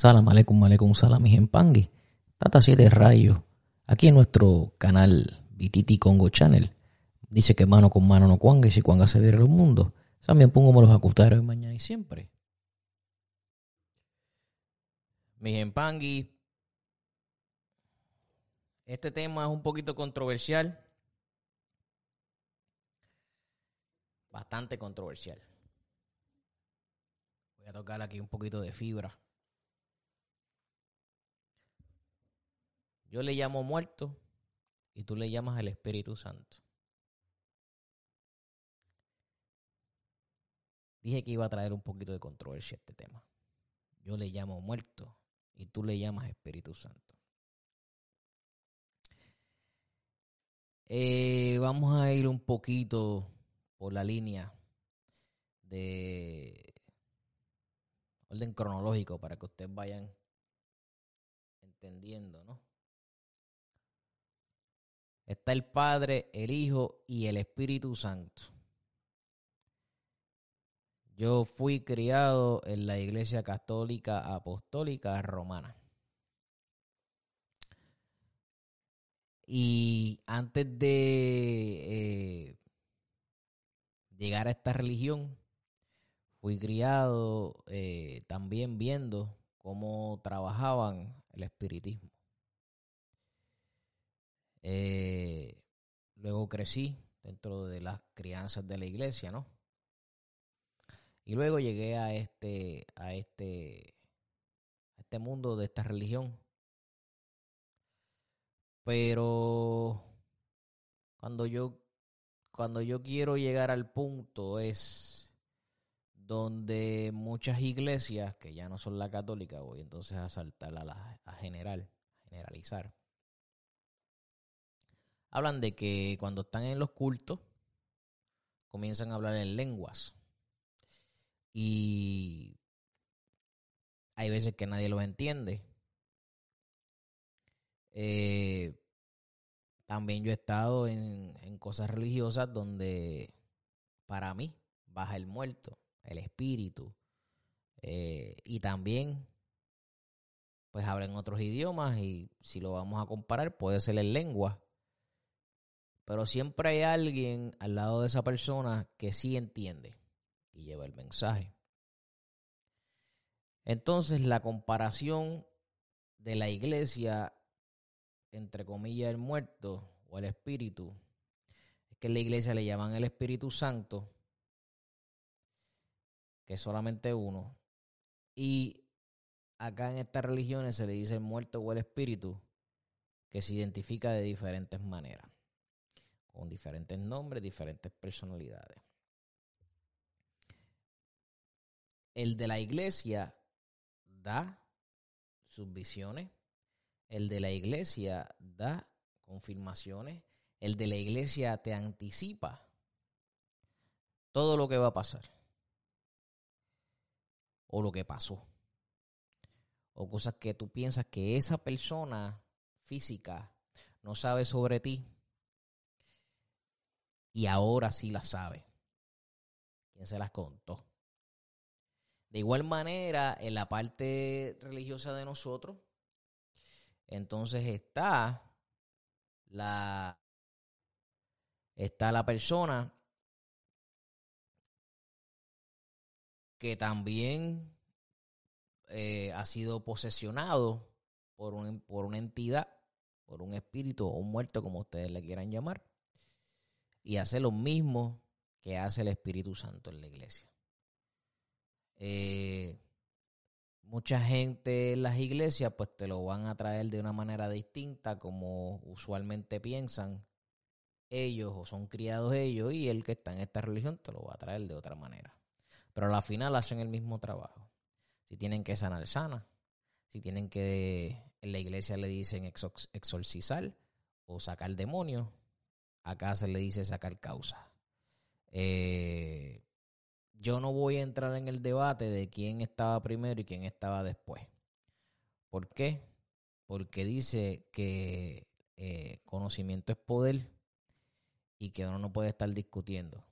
Salam aleikum, aleikum, salam, mi pangui. Tata 7 rayos. Aquí en nuestro canal Vititi Congo Channel. Dice que mano con mano no cuanga y si cuanga se viera el mundo. También pongo los acutaros mañana y siempre. Mi Pangui. Este tema es un poquito controversial. Bastante controversial. Voy a tocar aquí un poquito de fibra. Yo le llamo muerto y tú le llamas el Espíritu Santo. Dije que iba a traer un poquito de controversia a este tema. Yo le llamo muerto y tú le llamas Espíritu Santo. Eh, vamos a ir un poquito por la línea de orden cronológico para que ustedes vayan entendiendo, ¿no? Está el Padre, el Hijo y el Espíritu Santo. Yo fui criado en la Iglesia Católica Apostólica Romana. Y antes de eh, llegar a esta religión, fui criado eh, también viendo cómo trabajaban el espiritismo. Eh, luego crecí dentro de las crianzas de la iglesia, ¿no? Y luego llegué a este, a este, a este mundo de esta religión. Pero cuando yo, cuando yo quiero llegar al punto es donde muchas iglesias, que ya no son la católica, voy entonces a saltar a la a general, generalizar hablan de que cuando están en los cultos comienzan a hablar en lenguas. Y hay veces que nadie los entiende. Eh, también yo he estado en, cosas religiosas donde para mí baja el muerto, el espíritu. Eh, y también pues hablan otros idiomas y si lo vamos a comparar puede ser en lengua pero siempre hay alguien al lado de esa persona que sí entiende y lleva el mensaje. Entonces la comparación de la iglesia, entre comillas, el muerto o el espíritu, es que en la iglesia le llaman el Espíritu Santo, que es solamente uno, y acá en estas religiones se le dice el muerto o el espíritu, que se identifica de diferentes maneras con diferentes nombres, diferentes personalidades. El de la iglesia da sus visiones, el de la iglesia da confirmaciones, el de la iglesia te anticipa todo lo que va a pasar o lo que pasó o cosas que tú piensas que esa persona física no sabe sobre ti y ahora sí la sabe. ¿Quién se las contó? De igual manera, en la parte religiosa de nosotros, entonces está la está la persona que también eh, ha sido posesionado por, un, por una entidad, por un espíritu o muerto, como ustedes le quieran llamar y hace lo mismo que hace el Espíritu Santo en la iglesia. Eh, mucha gente en las iglesias pues te lo van a traer de una manera distinta como usualmente piensan ellos o son criados ellos y el que está en esta religión te lo va a traer de otra manera. Pero a la final hacen el mismo trabajo. Si tienen que sanar, sana. Si tienen que, en la iglesia le dicen exorcizar o sacar demonios, Acá se le dice sacar causa. Eh, yo no voy a entrar en el debate de quién estaba primero y quién estaba después. ¿Por qué? Porque dice que eh, conocimiento es poder y que uno no puede estar discutiendo.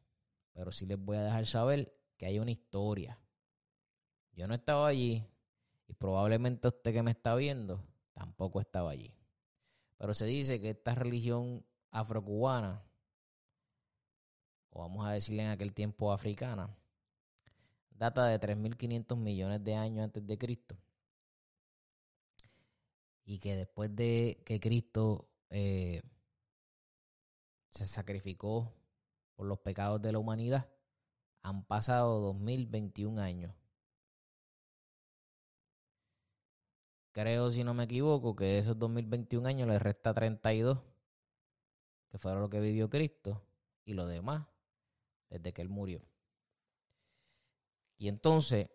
Pero sí les voy a dejar saber que hay una historia. Yo no estaba allí Y probablemente usted que me está viendo tampoco estaba allí. Pero se dice que esta religión afrocubana, o vamos a decirle en aquel tiempo africana, data de 3.500 millones de años antes de Cristo. Y que después de que Cristo eh, se sacrificó por los pecados de la humanidad, han pasado 2021 años. Creo, si no me equivoco, que esos 2021 años le resta 32, que fueron lo que vivió Cristo, y lo demás, desde que Él murió. Y entonces,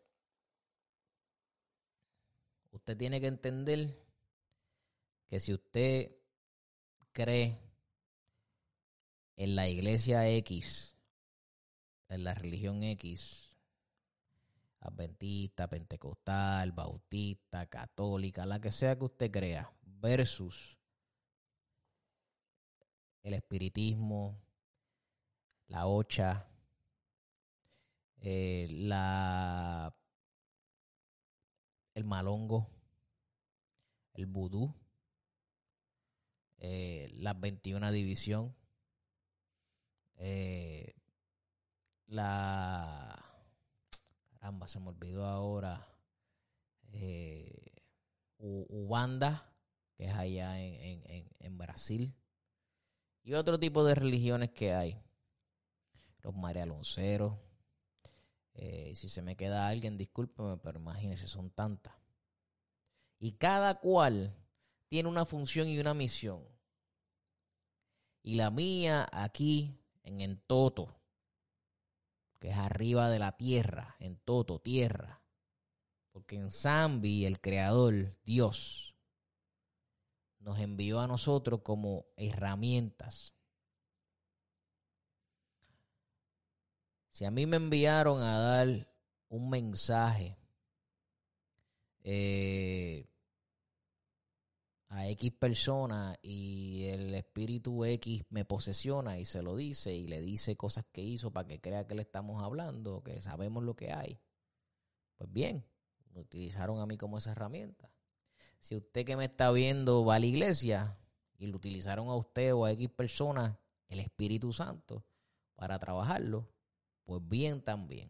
usted tiene que entender que si usted cree en la iglesia X, en la religión X, adventista, pentecostal, bautista, católica, la que sea que usted crea, versus el espiritismo, la ocha, eh, la, el malongo, el vudú, eh, la 21 división, eh, la... Caramba, se me olvidó ahora. Eh, Ubanda, que es allá en, Brasil. Y otro tipo de religiones que hay. Los marialonceros. Eh, si se me queda alguien, discúlpeme, pero imagínense, son tantas. Y cada cual tiene una función y una misión. Y la mía aquí en Entoto, que es arriba de la tierra, en Toto, tierra. Porque en Zambi el creador, Dios, nos envió a nosotros como herramientas. Si a mí me enviaron a dar un mensaje eh, a X persona y el espíritu X me posesiona y se lo dice y le dice cosas que hizo para que crea que le estamos hablando, que sabemos lo que hay. Pues bien, me utilizaron a mí como esa herramienta. Si usted que me está viendo va a la iglesia y lo utilizaron a usted o a X persona, el Espíritu Santo, para trabajarlo, pues bien también.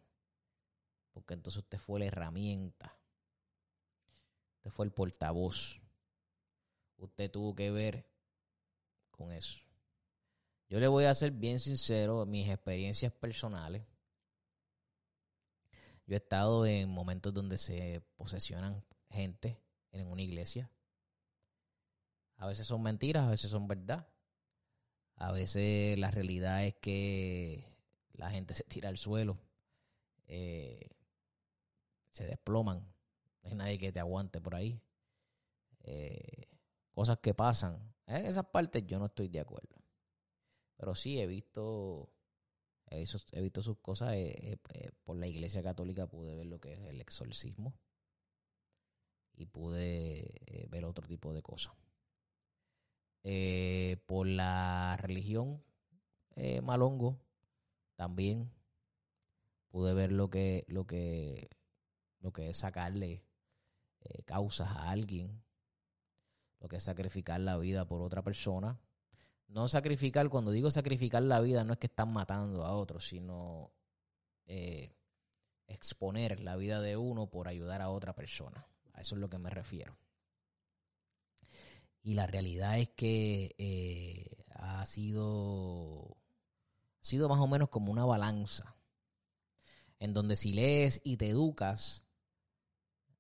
Porque entonces usted fue la herramienta. Usted fue el portavoz usted tuvo que ver con eso. Yo le voy a ser bien sincero, mis experiencias personales. Yo he estado en momentos donde se posesionan gente en una iglesia. A veces son mentiras, a veces son verdad. A veces la realidad es que la gente se tira al suelo, eh, se desploman. No hay nadie que te aguante por ahí. Eh, cosas que pasan. En esas partes yo no estoy de acuerdo. Pero sí he visto, he visto, sus cosas. Eh, eh, eh, por la iglesia católica pude ver lo que es el exorcismo. Y pude ver otro tipo de cosas. por la religión malongo también pude ver lo que, lo que, lo que es sacarle causas a alguien lo que es sacrificar la vida por otra persona. No sacrificar, cuando digo sacrificar la vida, no es que están matando a otros, sino eh, exponer la vida de uno por ayudar a otra persona. A eso es lo que me refiero. Y la realidad es que eh, ha sido, sido más o menos como una balanza, en donde si lees y te educas,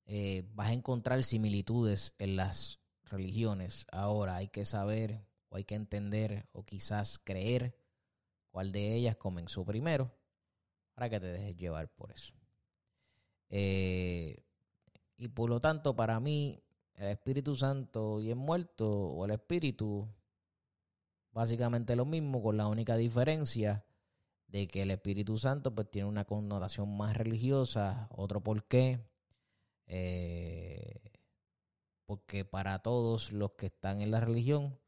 eh, vas a encontrar similitudes en las religiones. Ahora hay que saber o hay que entender o quizás creer cuál de ellas comenzó primero para que te dejes llevar por eso. Eh, y por lo tanto, para mí, el Espíritu Santo y el muerto o el Espíritu, básicamente lo mismo, con la única diferencia de que el Espíritu Santo pues tiene una connotación más religiosa, otro por qué. Eh, porque para todos los que están en la religión,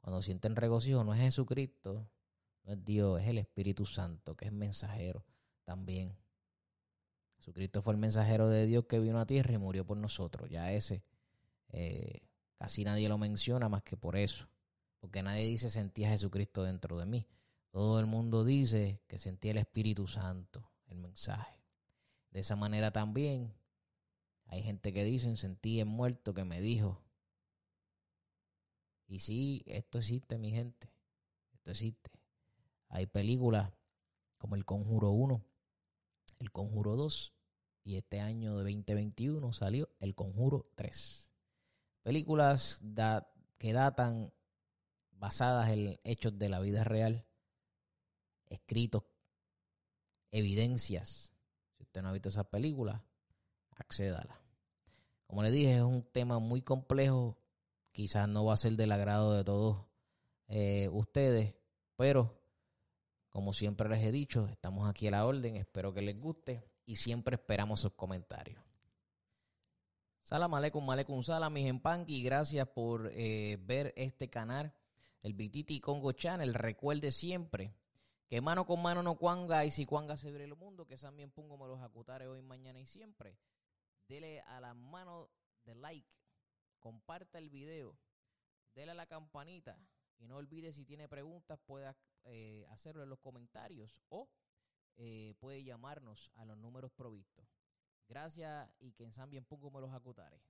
cuando sienten regocijo, no es Jesucristo, no es Dios, es el Espíritu Santo, que es mensajero también. Jesucristo fue el mensajero de Dios que vino a tierra y murió por nosotros. Ya ese eh, casi nadie lo menciona más que por eso. Porque nadie dice sentía a Jesucristo dentro de mí. Todo el mundo dice que sentía el Espíritu Santo, el mensaje. De esa manera también hay gente que dice sentí el muerto que me dijo. Y sí, esto existe, mi gente. Esto existe. Hay películas como El Conjuro 1, El Conjuro 2 y este año de 2021 salió El Conjuro 3. Películas que datan basadas en hechos de la vida real, escritos, evidencias. Si usted no ha visto esas películas, accédala. Como le dije, es un tema muy complejo. Quizás no va a ser del agrado de todos eh, ustedes, pero como siempre les he dicho, estamos aquí a la orden. Espero que les guste y siempre esperamos sus comentarios. Salam aleikum, aleikum salam, mis y Gracias por eh, ver este canal, el Bititi Congo Channel. Recuerde siempre que mano con mano no cuanga y si cuanga se abre el mundo, que también pongo me los acutare hoy, mañana y siempre. Dele a la mano de like, comparta el video, dele a la campanita y no olvide si tiene preguntas pueda eh, hacerlo en los comentarios o eh, puede llamarnos a los números provistos. Gracias y que en San bien pongo me los acutare.